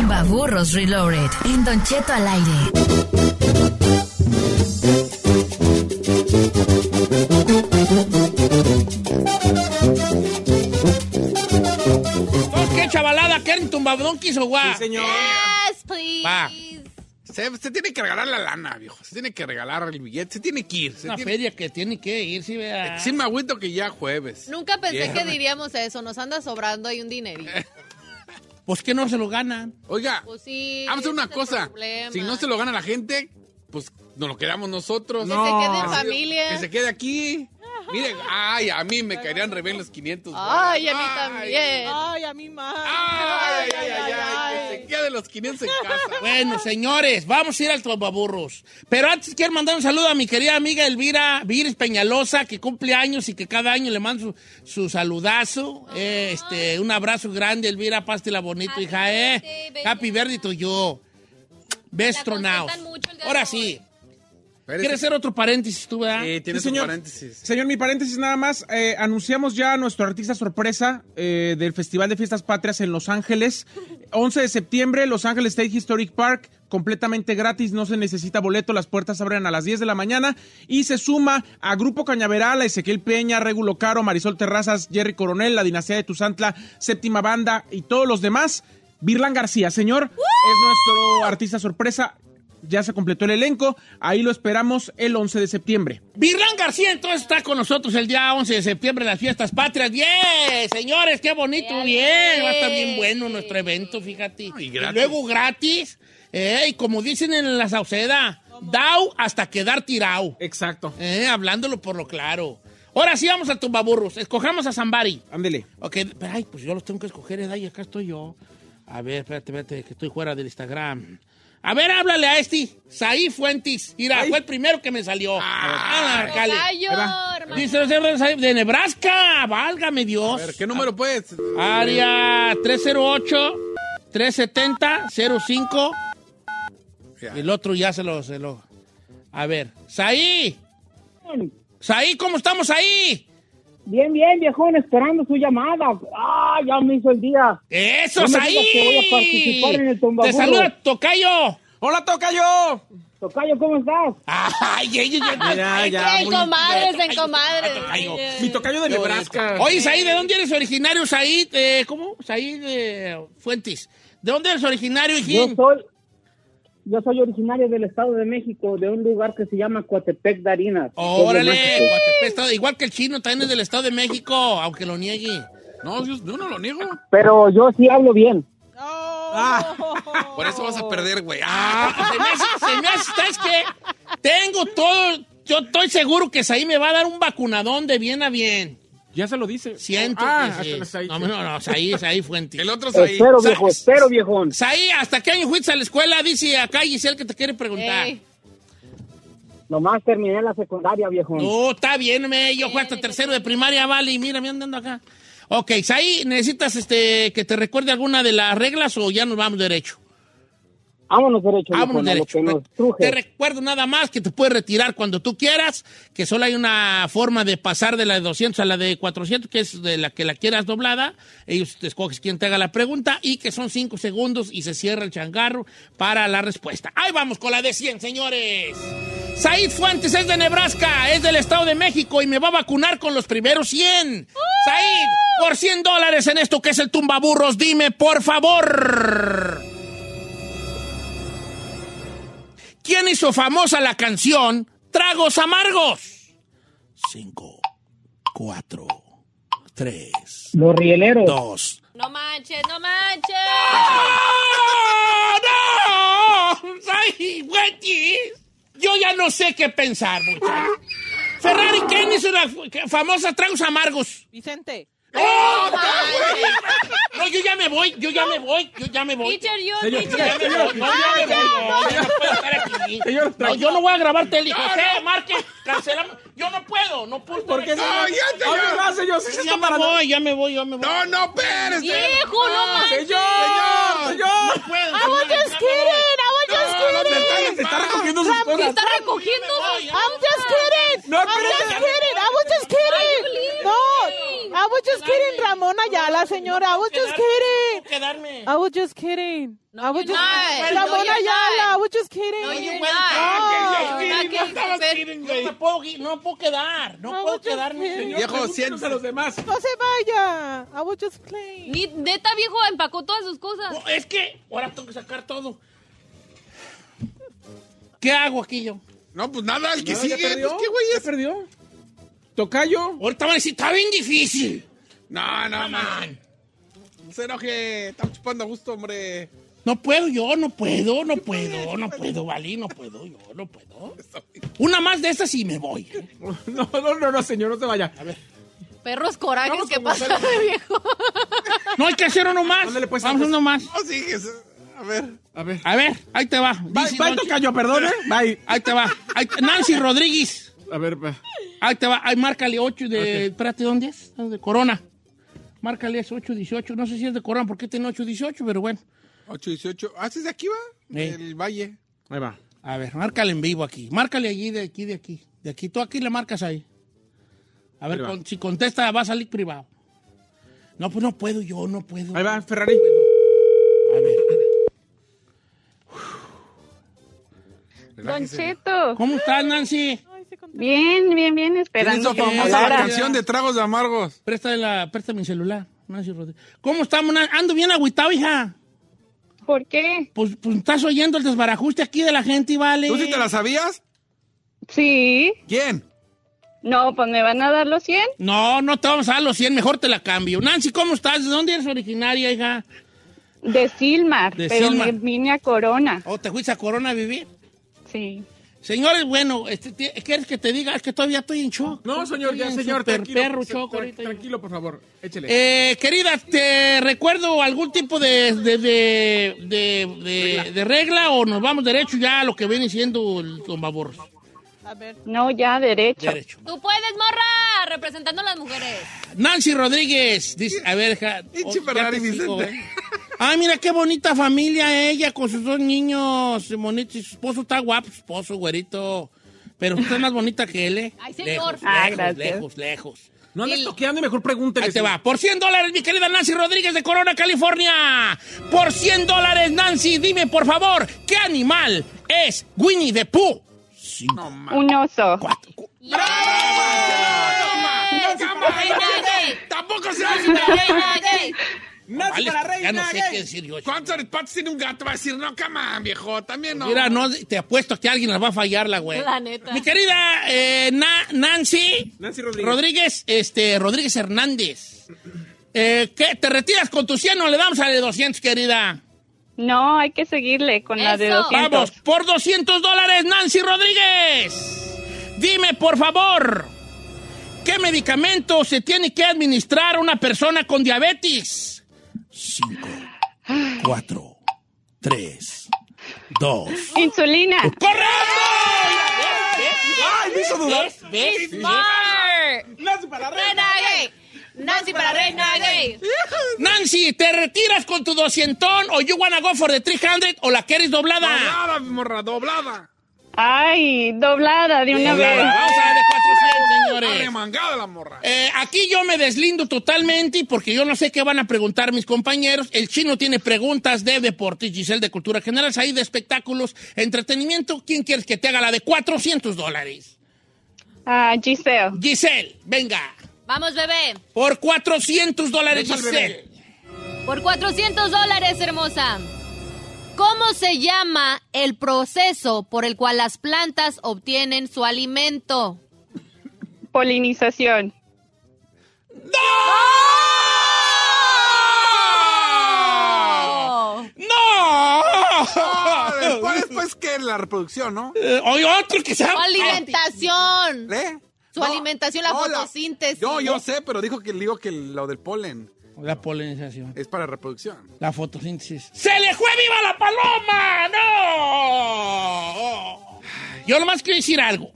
Tumba Burros Reloaded. En Don Cheto al aire. ¿Por qué chavalada? ¿Quieren tumbadón quiso guá? señor. Yes, please. Va. Se, se tiene que regalar la lana, viejo. Se tiene que regalar el billete. Se tiene que ir. Se Una tiene- feria que tiene que ir, sí, vea. Sí me agüito que ya jueves. Nunca pensé que diríamos eso. Nos anda sobrando ahí un dinerito. Pues que no se lo ganan. Oiga, Pues sí. vamos a hacer una cosa. Si no se lo gana la gente, pues nos lo quedamos nosotros. Que se quede en familia. Que se quede aquí. Mire, ay, a mí me caerían re bien los 500. Ay, a mí también. Ay, a mí más. Ay, ay, ay, ay, que se quede los 500 en casa. Bueno, señores, vamos a ir al Trovaburros. Pero antes quiero mandar un saludo a mi querida amiga Elvira Viris Peñalosa, que cumple años y que cada año le mando su, su saludazo. Eh, este, un abrazo grande, Elvira, pásatela bonito, hija, eh. Happy birthday to you. Ahora sí. ¿Quieres hacer otro paréntesis tú, verdad? Sí, tienes Sí, un señor. paréntesis. Señor, mi paréntesis nada más. eh, anunciamos ya a nuestro artista sorpresa eh, del Festival de Fiestas Patrias en Los Ángeles. 11 de septiembre, Los Ángeles State Historic Park, completamente gratis, no se necesita boleto, las puertas abren a las 10 de la mañana. Y se suma a Grupo Cañaveral, a Ezequiel Peña, Regulo Caro, Marisol Terrazas, Jerry Coronel, la Dinastía de Tuzantla, Séptima Banda y todos los demás. Virlan García, señor, es nuestro artista sorpresa. Ya se completó el elenco, ahí lo esperamos el 11 de septiembre. Virlán García entonces está con nosotros el día 11 de septiembre en las fiestas patrias. ¡Bien! Señores, qué bonito, bien. Va a estar bien bueno nuestro evento, fíjate. Y, gratis. luego gratis. Eh, y como dicen en la Sauceda, dao hasta quedar tirado. Exacto. Eh, hablándolo por lo claro. Ahora sí vamos al tumbaburros. Escojamos a Zambari. Ándele. Ok, pero, ay, pues yo los tengo que escoger, ¿eh? y acá estoy yo. A ver, espérate, espérate, que estoy fuera del Instagram. A ver, háblale a este. Saí Fuentes. Mira, fue el primero que me salió. Ah, hermano. Dice de Nebraska. Válgame Dios. A ver, ¿qué número puedes? Área 308-370-05. El otro ya se lo, se lo. A ver, Saí. Saí, ¿cómo estamos ahí? Bien, bien, viejón, esperando su llamada. Ah, ya me hizo el día. ¡Eso, No Saí! digas que voy a participar en el Te saluda Tocayo. ¡Hola, Tocayo! Tocayo, ¿cómo estás? Ay, ay, ay, ay, Mira, ay, ya, En comadres, en comadres. Tocayo. Mi tocayo de Nebraska. Oye, Saí, ¿de dónde eres originario, Saí? Eh, ¿Cómo? Saí de Fuentes. ¿De dónde eres originario, Yo hijín? soy, yo soy originario del Estado de México, de un lugar que se llama Coatepec de Harinas. Órale, estado- igual que el chino, también es del Estado de México, aunque lo niegue. No, yo, yo no lo niego. Pero yo sí hablo bien. Por eso vas a perder, güey. Ah, Ah, se me hace, se me hace, ¿sabes qué? Tengo todo, yo estoy seguro que Saí me va a dar un vacunadón de bien a bien. Ya se lo dice. Siento Ah, que sí. hasta Saí, No, no, no, Saí, Saí Fuentes. el otro es ahí. Espero, viejo, espero, viejón. Saí, ¿hasta qué año fuiste a la escuela? Dice acá Giselle que te quiere preguntar. Ey. Nomás terminé la secundaria, viejón. No, está bien, me, yo fui hasta tercero de primaria, vale, y mira, me andando acá. Ok, Saí, ¿necesitas este, que te recuerde alguna de las reglas o ya nos vamos derecho? Vámonos derecho, Vámonos derecho. Te recuerdo nada más que te puedes retirar cuando tú quieras, que solo hay una forma de pasar de la de 200 a la de 400, que es de la que la quieras doblada. Ellos te escoges quién te haga la pregunta y que son 5 segundos y se cierra el changarro para la respuesta. Ahí vamos con la de 100, señores. Said Fuentes es de Nebraska, es del Estado de México y me va a vacunar con los primeros 100. Said, por 100 dólares en esto que es el tumbaburros, dime por favor. ¿Quién hizo famosa la canción Tragos Amargos? Cinco, cuatro, tres, Los rieleros. dos. No manches, no manches. ¡No! ¡No! ¡Ay, güeyes! Yo ya no sé qué pensar, muchachos. Ferrari, ¿quién hizo la famosa Tragos Amargos? Vicente. ¡Oh, no! No, yo ya me voy, yo ya me voy, yo ya me voy. Teacher, you, Señor, Yo ya me teacher. voy, no, ya me voy, no, yo no puedo estar aquí. Señor, No, yo no voy a grabar tele. José, marque, cancelamos. Yo no puedo, no puedo. ¿Por qué, señor? aquí. ya, señor. Oye, va, señor, sí se Ya me parando. voy, ya me voy, ya me voy. No, no, espérese. Hijo, no manches. ¡Señor! ¡Señor! No puedo. I was just kidding. I was just kidding. Recogiendo sus ¿Qué cosas. está recogiendo? I'm just kidding. No, I'm just kidding. I was just kidding. No, I was just kidding, Ramón Ayala, señora. I was just kidding. Quedarme. I was just kidding. I was just not. Ramón No, Ayala. I was just kidding. No, you're No. not. No, No. No puedo, no puedo quedar, no No, puedo quedarme. señor. Viejo, siéntese. a los demás. No se vaya. I was just playing. Neta, viejo, empacó todas sus cosas. No, es que ahora tengo que sacar todo. ¿Qué hago aquí yo? No, pues nada, el que sigue. perdió. Pues, ¿Qué güey Ya es? perdió. Tocayo. Ahorita van a decir, está bien difícil. No, no, man. No se enoje. Estamos chupando a gusto, hombre. No puedo yo, no puedo, no puedo, no puedo, Vali, no puedo, yo no puedo. Una más de estas y me voy. ¿eh? No, no, no, no, señor, no se vaya. A ver. Perros corajes, ¿qué pasa, viejo? No hay que hacer uno más. Pues, Vamos uno más. No, sí, a ver. A ver. A ver, ahí te va. Bye, bye, Che- tocayo, perdón, ¿eh? Bye. Ahí te va. Ahí te- Nancy Rodríguez. A ver, va. Ahí te va. Ahí márcale 8 de. Espérate, ¿dónde es? De Corona. Márcale es 818. No sé si es de Corona porque tiene 818, pero bueno. 8, 18. ¿Ah, ¿sí es de aquí, va? Eh. El valle. Ahí va. A ver, márcale en vivo aquí. Márcale allí, de aquí, de aquí. De aquí. Tú aquí le marcas ahí. A ver, con- si contesta, va a salir privado. No, pues no puedo yo, no puedo. Ahí va, Ferrari. A ver. Don Cheto. ¿Cómo estás, Nancy? Bien, bien, bien, Es esperando que famosa la canción de Tragos de Amargos. Préstame, la, préstame mi celular, Nancy Rodríguez. ¿Cómo estamos? Ando bien agüitado, hija. ¿Por qué? Pues, pues estás oyendo el desbarajuste aquí de la gente, y vale. ¿Tú sí te la sabías? Sí. ¿Quién? No, pues me van a dar los 100. No, no te vamos a dar los 100, mejor te la cambio. Nancy, ¿cómo estás? ¿De dónde eres originaria, hija? De Silmar, De pero Silmar. me vine a Corona. ¿O te fuiste a Corona a vivir? Sí. Señores, bueno, este, ¿quieres que te diga? Es que todavía estoy en shock. No, señor, ya, Estoy señor, tranquilo. perro shock tra- ahorita. tranquilo, por favor. Échele. Eh, querida, te recuerdo algún tipo de, de, de, de- de- de regla o nos vamos derecho ya a lo que viene siendo el tombaborros. A ver. No, ya derecho. Derecho. Tú puedes, morra, representando a las mujeres. Nancy Rodríguez, dice, a ver, ja, oh, ya Ferrari, te sigo, Vicente. ¿eh? Ay, mira qué bonita familia ella con sus dos niños. Bonito, y su esposo está guapo, su esposo, güerito. Pero tú estás más bonita que él, ¿eh? Ay, señor. Lejos, Ah, lejos, gracias. lejos, lejos. no andes toqueando y mejor pregúntele. Ahí te va. Por 100 dólares, mi querida Nancy Rodríguez de Corona, California. Por 100 dólares, Nancy, dime por favor, ¿qué animal es Winnie the Pooh? Cinco, Un oso. cuatro, cu- Reina gay. Tampoco se Reina Nancy Vale, para reina, ya no sé gay. qué decir yo. ¿Cuántos patos tiene un gato? Va a decir, no, cama, viejo. También no. Mira, no, te apuesto que alguien las va a fallar la güey. La neta. Mi querida eh, Na- Nancy, Nancy Rodríguez. este, Rodríguez Hernández. Eh, ¿Qué? ¿Te retiras con tu 100 o le damos a la de 200, querida? No, hay que seguirle con la de Eso. 200. Vamos, por 200 dólares, Nancy Rodríguez. Dime, por favor, ¿qué medicamento se tiene que administrar a una persona con diabetes? 5, 4, 3, 2. Insulina. ¡Correcto! ¡Ay, me hizo dudar! Smart. Nancy para reina. Gay. Nancy para reina gay. Nancy, ¿te retiras con tu 200 o you wanna go for the 300 o la quieres doblada? Doblada, morra, doblada. Ay, doblada de una Doblada. vez. Vamos a la de 400, señores. Arremangada la morra. Eh, aquí yo me deslindo totalmente porque yo no sé qué van a preguntar mis compañeros. El chino tiene preguntas de deportes, Giselle de cultura general, ahí de espectáculos, entretenimiento. ¿Quién quieres que te haga la de 400 dólares? Ah, Giselle. Giselle, venga. Vamos, bebé. Por 400 dólares, Giselle. Por 400 dólares, hermosa. ¿Cómo se llama el proceso por el cual las plantas obtienen su alimento? Polinización. ¡No! Ah, después, después que la reproducción, ¿no? Eh, Hay otro que se Su llama... alimentación. ¿Eh? Su No, alimentación, la no, fotosíntesis. Yo, yo sé, pero dijo que digo que lo del polen La polinización. es para reproducción. La fotosíntesis. ¡Se le fue viva la paloma! ¡No! Yo nomás quiero decir algo.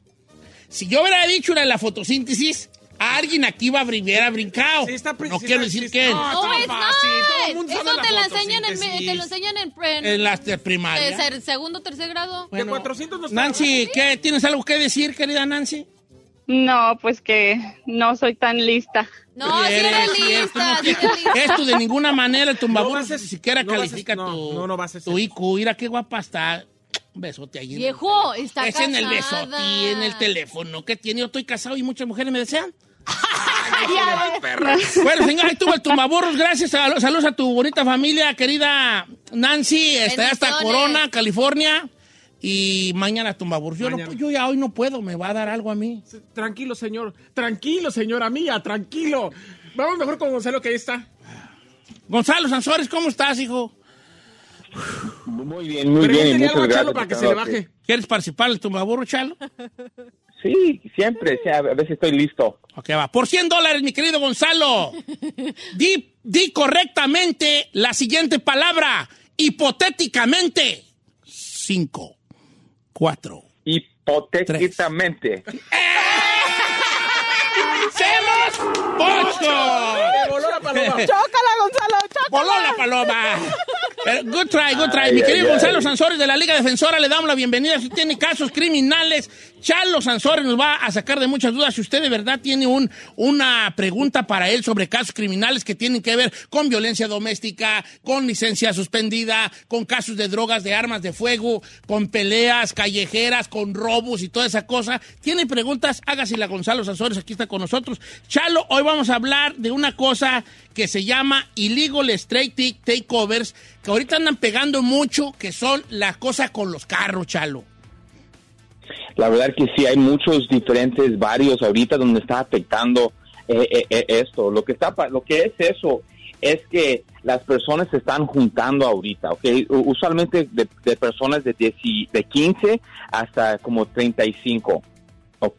Si yo hubiera dicho una de la fotosíntesis, alguien aquí va a hubiera brincado. Sí, está no sí quiero decir sí está- No, es fácil, todo el not. mundo sabe Eso la te lo enseñan en, te lo enseñan en, en- en las de primaria. tercer- segundo, tercer grado. De 400 no está, Nancy, ¿qué, ¿tienes algo que decir, querida Nancy? No, pues que no soy tan lista. No, si eres eres, lista, tú no eres lista. Esto de ninguna manera el tumbaburo No ni siquiera no vas a- califica no, tu, no, no vas a tu IQ. Mira qué guapa está. Un besote ahí. en el- Viejo, está Es en el casada. besote y en el teléfono que tiene. Yo estoy casado y muchas mujeres me desean. Bueno, señor, ahí tuvo el tumbaburros. Gracias. Sal- Saludos a tu bonita familia, querida Nancy. Está hasta. Corona, California. Y mañana tumbaburros. Yo, no Mañana. yo ya hoy no puedo, me va a dar algo a mí. Tranquilo, señor. Tranquilo, señora mía, tranquilo. Vamos mejor con Gonzalo, que ahí está. Gonzalo Sansores, ¿cómo estás, hijo? Muy bien, muy bien. y algo a Chalo para que se le baje. ¿Quieres participar en el tumbaburro, Chalo? Sí, siempre, sí, a veces estoy listo. Ok, va. Por 100 dólares, mi querido Gonzalo. Di, di correctamente la siguiente palabra. Hipotéticamente. Cinco, cuatro. Hipotéticamente. ¡Hacemos pocho! voló la paloma. Chócala, Gonzalo. Voló la paloma. Pero, good try, good try. Ay, Mi ay, querido ay. Gonzalo Sansores de la Liga Defensora, le damos la bienvenida. Si tiene casos criminales, Charlo Sansores nos va a sacar de muchas dudas. Si usted de verdad tiene un, una pregunta para él sobre casos criminales que tienen que ver con violencia doméstica, con licencia suspendida, con casos de drogas, de armas de fuego, con peleas callejeras, con robos y toda esa cosa, tiene preguntas, hágasela a Gonzalo Sansores, aquí está con nosotros. Chalo, hoy vamos a hablar de una cosa que se llama illegal straight takeovers, que ahorita andan pegando mucho, que son las cosas con los carros, Chalo. La verdad que sí, hay muchos diferentes varios ahorita donde está afectando eh, eh, eh, esto. Lo que está, lo que es eso es que las personas se están juntando ahorita, ¿ok? Usualmente de, de personas de, 10 de 15 hasta como 35. ¿ok?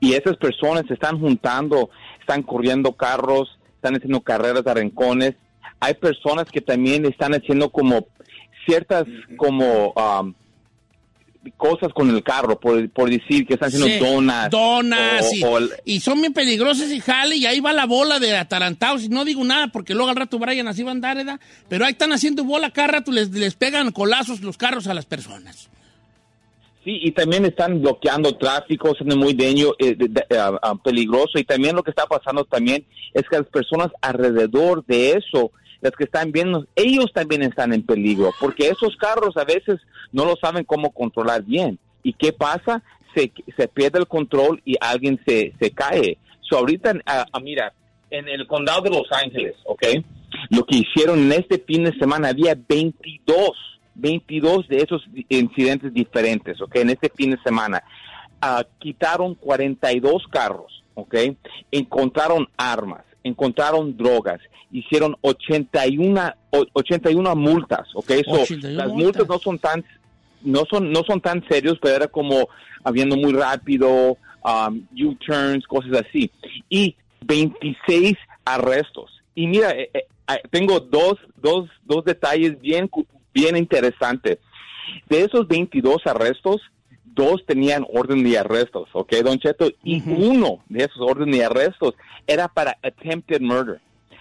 Y esas personas se están juntando, están corriendo carros, están haciendo carreras de rincones. Hay personas que también están haciendo como ciertas como um, cosas con el carro, por, por decir que están haciendo Sí, donas. Donas, o- y, o el- y son bien peligrosas y jale, y ahí va la bola de atarantados. Y no digo nada porque luego al rato Brian así va a andar, ¿verdad? Pero ahí están haciendo bola cada rato, les, les pegan colazos los carros a las personas. Sí, y también están bloqueando tráfico, siendo muy daño, eh, ah, peligroso. Y también lo que está pasando también es que las personas alrededor de eso, las que están viendo, ellos también están en peligro, porque esos carros a veces no lo saben cómo controlar bien. ¿Y qué pasa? Se, pierde el control y alguien se, se cae. So, ahorita, ah, ah, mira, en el condado de Los Ángeles, ¿ok? Lo que hicieron en este fin de semana había 22, 22 de esos incidentes diferentes, ¿ok? En este fin de semana. Ah, quitaron 42 carros, ¿ok? Encontraron armas, encontraron drogas, hicieron 81, o- 81 multas, ¿ok? So, 81 las multas. multas no son tan no son no son tan serios, pero era como habiendo muy rápido, um, U-turns, cosas así. Y 26 arrestos. Y mira, eh, eh, eh, tengo dos, dos, dos detalles bien, bien interesantes. De esos 22 arrestos, dos tenían orden de arrestos, ¿ok, Don Cheto? Y uno de esos órdenes de arrestos era para attempted murder.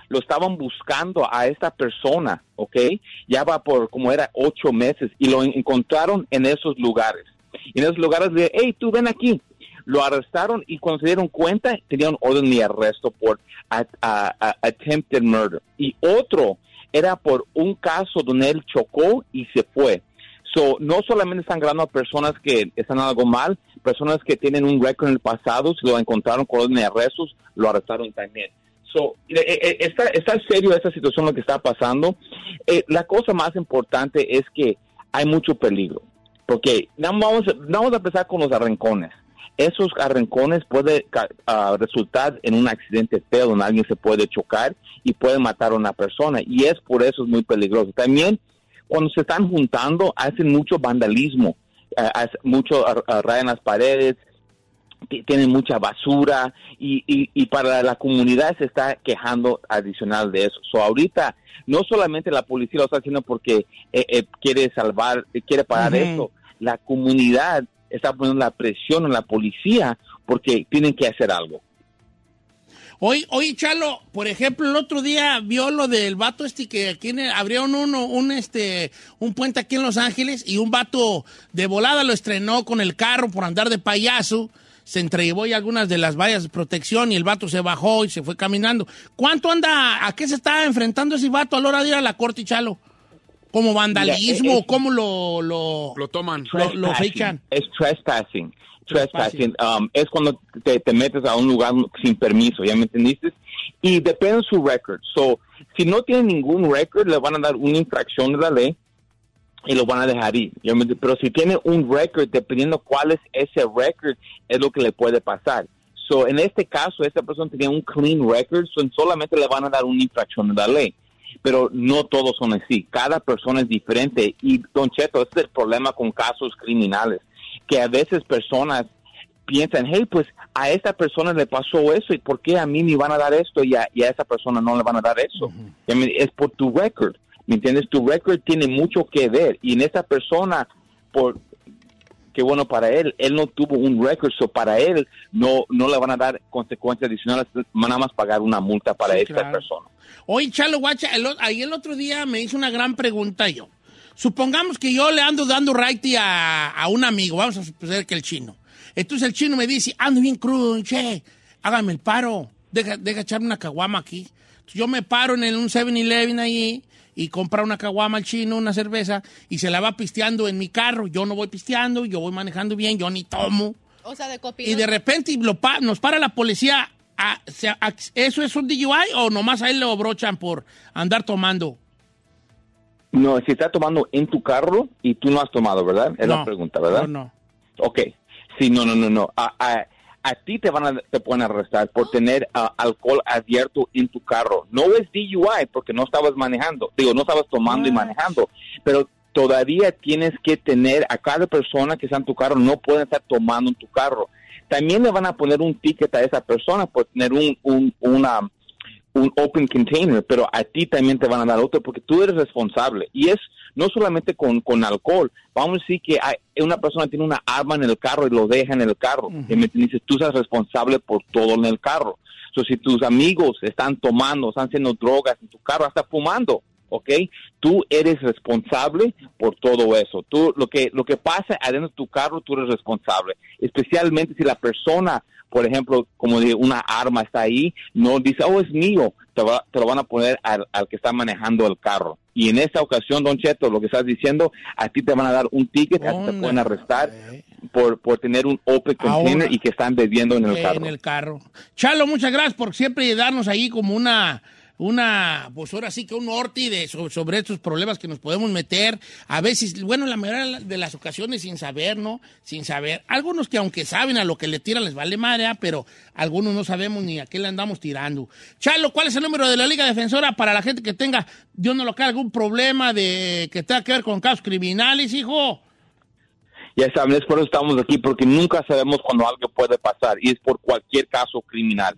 Lo estaban buscando a esta persona, ¿ok? Ya va por como era ocho meses y lo en- encontraron en esos lugares. Y en esos lugares le hey, tú ven aquí. Lo arrestaron y cuando se dieron cuenta tenían orden de arresto por a- a- a- attempted murder. Y otro era por un caso donde él chocó y se fue. So, no solamente están ganando a personas que están algo mal, personas que tienen un récord en el pasado, si lo encontraron con orden de arrestos, lo arrestaron también. So, eh, eh, está, está serio esta situación lo que está pasando. Eh, la cosa más importante es que hay mucho peligro. Porque vamos a empezar con los arrancones. Esos arrancones pueden ca- ah, resultar en un accidente feo donde alguien se puede chocar y puede matar a una persona. Y es por eso es muy peligroso. También cuando se están juntando hacen mucho vandalismo, hace- mucho ah, rayan las paredes, ti- tienen mucha basura y, y, y para la comunidad se está quejando adicional de eso. So ahorita no solamente la policía lo está haciendo porque eh, eh, quiere salvar, eh, quiere parar Ujú. esto, la comunidad está poniendo la presión en la policía porque tienen que hacer algo. Oye, oye, Chalo, por ejemplo, el otro día vio lo del vato este que aquí abrieron uno, un este, un puente aquí en Los Ángeles y un vato de volada lo estrenó con el carro por andar de payaso. Se entrellevó ya algunas de las vallas de protección y el vato se bajó y se fue caminando. ¿Cuánto anda, a qué se está enfrentando ese vato a la hora de ir a la corte, Chalo? ¿Como vandalismo? Mira, eh, ¿Cómo lo, lo, Lo toman. lo, fechan? Es trespassing. Trespassing. Um, es cuando te, te metes a un lugar sin permiso, ¿ya me entendiste? Y depende de su record. So, si no tiene ningún record, le van a dar una infracción de la ley y lo van a dejar ir. Pero si tiene un record, dependiendo cuál es ese record, es lo que le puede pasar. So, en este caso, esta persona tenía un clean record, so solamente le van a dar una infracción de la ley. Pero no todos son así. Cada persona es diferente y, Don Cheto, este es el problema con casos criminales, que a veces personas piensan, hey, pues a esta persona le pasó eso y por qué a mí me van a dar esto y a, y a esa persona no le van a dar eso. Es por tu record, ¿me entiendes? Tu record tiene mucho que ver y en esa persona, por qué bueno para él, él no tuvo un record, so para él no, no le van a dar consecuencias adicionales, nada más pagar una multa para Sí, esta claro. persona. Oye, Chalo, guacha, ahí el otro día me hizo una gran pregunta yo. Supongamos que yo le ando dando righty a, a un amigo, vamos a suponer que el chino. Entonces el chino me dice, ando bien crudo, che, hágame el paro, deja, deja echarme una caguama aquí. Entonces, yo me paro en el, un 7-Eleven ahí y compra una caguama al chino, una cerveza, y se la va pisteando en mi carro. Yo no voy pisteando, yo voy manejando bien, yo ni tomo. O sea, de copiloto. Y de repente lo pa- nos para la policía. a- se- a- ¿Eso es un DUI o nomás a él lo brochan por andar tomando? No, si está tomando en tu carro y tú no has tomado, ¿verdad? Es No, la pregunta, ¿verdad? no, no. Ok. Sí, no, no, no, no. A, a- ti te van a, te pueden arrestar por tener ah, alcohol abierto en tu carro. No es DUI porque no estabas manejando. Digo, no estabas tomando y manejando. Pero todavía tienes que tener a cada persona que está en tu carro, no pueden estar tomando en tu carro. También le van a poner un ticket a esa persona por tener un, un, una, un open container, pero a ti también te van a dar otro porque tú eres responsable. Y es no solamente con, con alcohol. Vamos a decir que hay, una persona tiene una arma en el carro y lo deja en el carro. Y me dices, tú eres responsable por todo en el carro. So, si tus amigos están tomando, están haciendo drogas en tu carro, hasta fumando, ¿ok? Tú eres responsable por todo eso. Tú, lo que, lo que pasa adentro de tu carro, tú eres responsable. Especialmente si la persona, por ejemplo, como de una arma está ahí, no dice, oh, es mío, te, va- te lo van a poner al, al que está manejando el carro. Y en esta ocasión, Don Cheto, lo que estás diciendo, a ti te van a dar un ticket, a ti te pueden arrestar por, por tener un open container Ahora- y que están bebiendo en el carro. En el carro. Chalo, muchas gracias por siempre darnos ahí como una, una, pues ahora sí que un norte de, sobre, estos problemas que nos podemos meter. A veces, bueno, la mayoría de las ocasiones sin saber, ¿no? Sin saber. Algunos que aunque saben a lo que le tiran les vale madre, ¿ah? pero algunos no sabemos ni a qué le andamos tirando. Chalo, ¿cuál es el número de la Liga Defensora para la gente que tenga, Dios no lo quiera, algún problema de que tenga que ver con casos criminales, hijo? Ya saben, es por eso estamos aquí, porque nunca sabemos cuando algo puede pasar y es por cualquier caso criminal.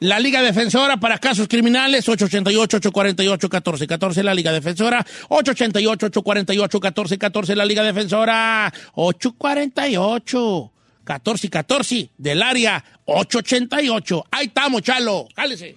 La Liga Defensora para casos criminales, 888-848-1414, la Liga Defensora, 888-848-1414, la Liga Defensora, 848-1414, del área 888. Ahí estamos, Chalo, cálese.